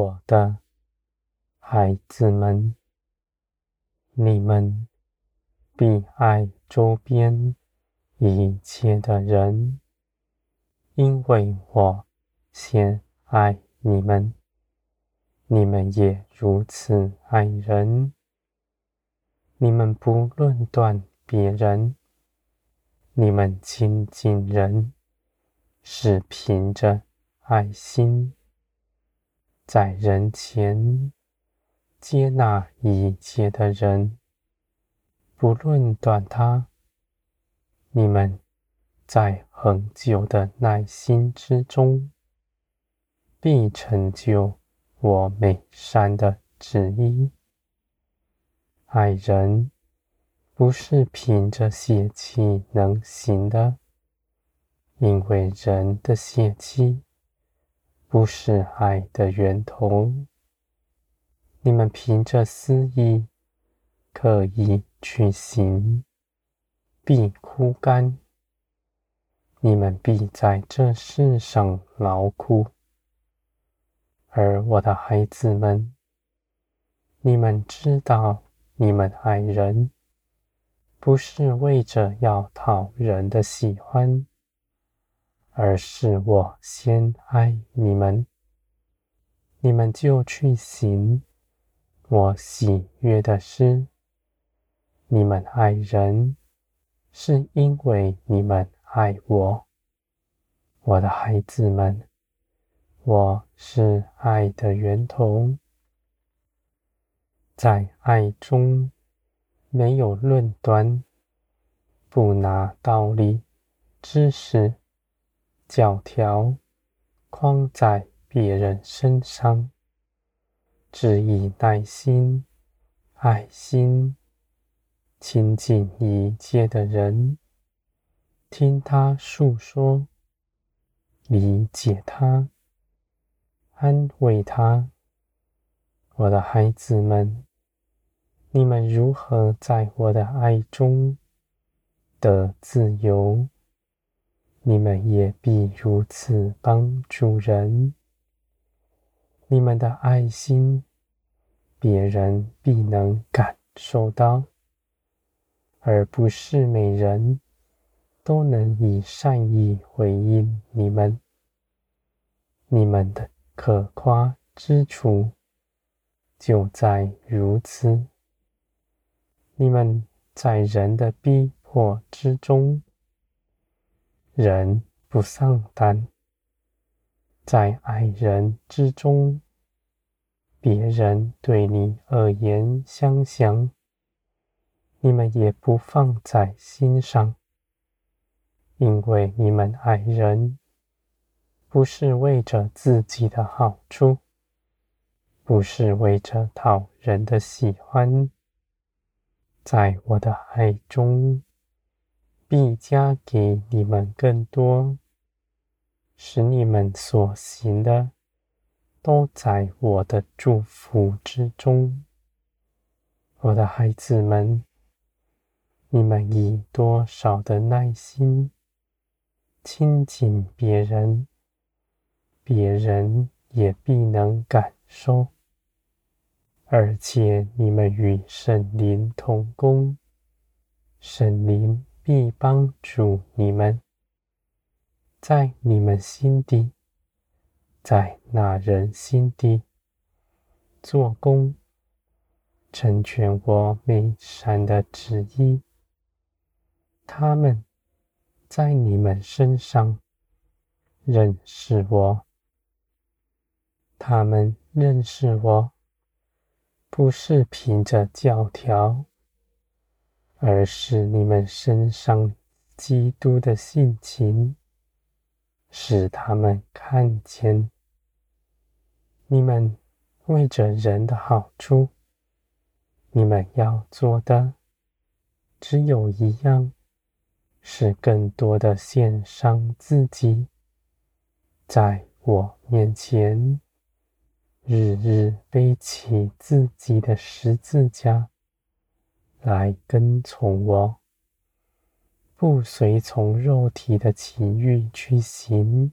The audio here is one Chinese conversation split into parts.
我的孩子们，你们必爱周边一切的人，因为我先爱你们。你们也如此爱人。你们不论断别人，你们亲近人是凭着爱心，在人前接纳一切的人，不论短他。你们在恒久的耐心之中，必成就我美善的旨意。爱人不是凭着血气能行的，因为人的血气不是爱的源头。你们凭着私意刻意去行，必枯干。你们必在这世上劳苦。而我的孩子们，你们知道。你们爱人，不是为着要讨人的喜欢，而是我先爱你们，你们就去行我喜悦的事。你们爱人，是因为你们爱我，我的孩子们，我是爱的源头。在爱中没有论断，不拿道理、知识、教条框在别人身上，只以耐心、爱心亲近一切的人，听他诉说，理解他，安慰他，我的孩子们。你们如何在我的爱中得自由，你们也必如此帮助人。你们的爱心，别人必能感受到，而不是每人都能以善意回应你们。你们的可夸之处就在如此。你们在人的逼迫之中，人不丧胆；在爱人之中，别人对你恶言相向，你们也不放在心上，因为你们爱人，不是为着自己的好处，不是为着讨人的喜欢。在我的爱中，必加给你们更多，使你们所行的都在我的祝福之中。我的孩子们，你们以多少的耐心亲近别人，别人也必能感受。而且你们与圣灵同工，圣灵必帮助你们，在你们心底，在那人心底做工，成全我美善的旨意。他们在你们身上认识我，他们认识我。不是凭着教条，而是你们身上基督的性情，使他们看见。你们为着人的好处，你们要做的只有一样，是更多的献上自己，在我面前。日日背起自己的十字架来跟从我，不随从肉体的情欲去行，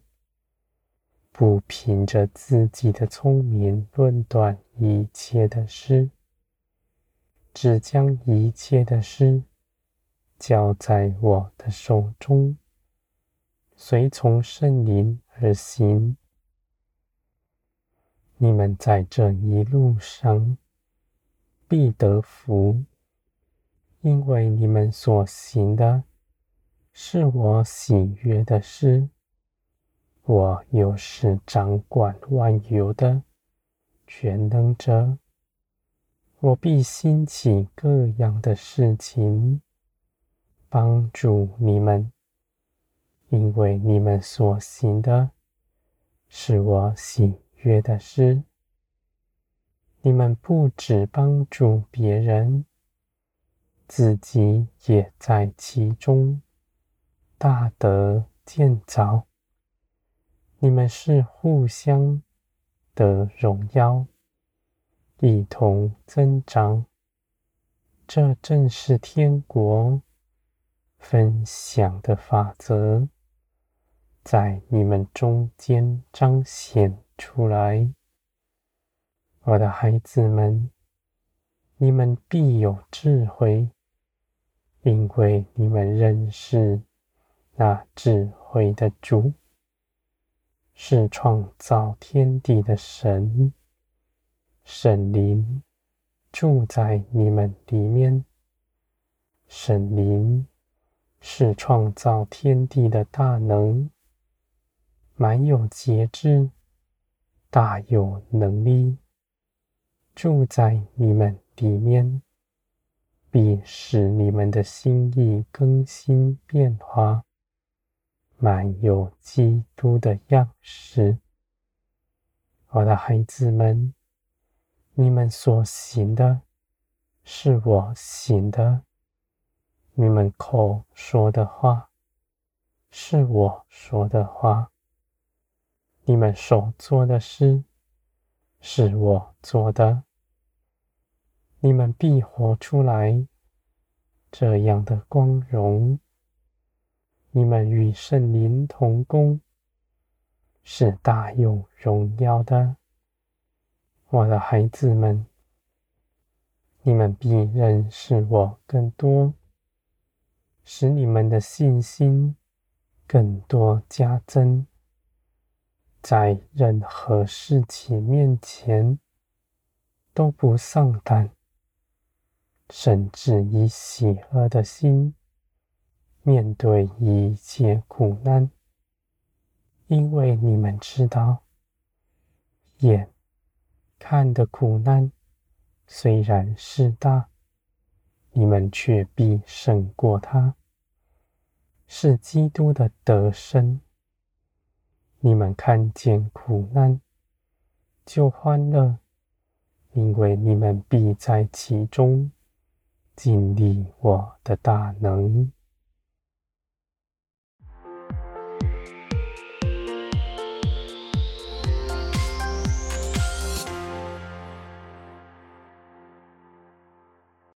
不凭着自己的聪明论断一切的事，只将一切的事交在我的手中，随从圣灵而行。你们在这一路上必得福，因为你们所行的是我喜悦的事。我又是掌管万有的全能者，我必兴起各样的事情，帮助你们，因为你们所行的是我喜悦的事。你们不只帮助别人，自己也在其中大得建造。你们是互相的荣耀，一同增长。这正是天国分享的法则，在你们中间彰显出来。我的孩子们，你们必有智慧，因为你们认识那智慧的主。是创造天地的神，神灵住在你们里面。神灵是创造天地的大能，满有节制，大有能力，住在你们里面，必使你们的心意更新变化。满有基督的样式，我的孩子们，你们所行的，是我行的；你们口说的话，是我说的话；你们手做的事，是我做的。你们必活出来这样的光荣。你们与圣灵同工，是大有荣耀的，我的孩子们。你们必认识我更多，使你们的信心更多加增，在任何事情面前都不丧胆，甚至以喜乐的心。面对一切苦难，因为你们知道，眼看的苦难虽然是大，你们却必胜过它，是基督的得胜。你们看见苦难就欢乐，因为你们必在其中尽力我的大能。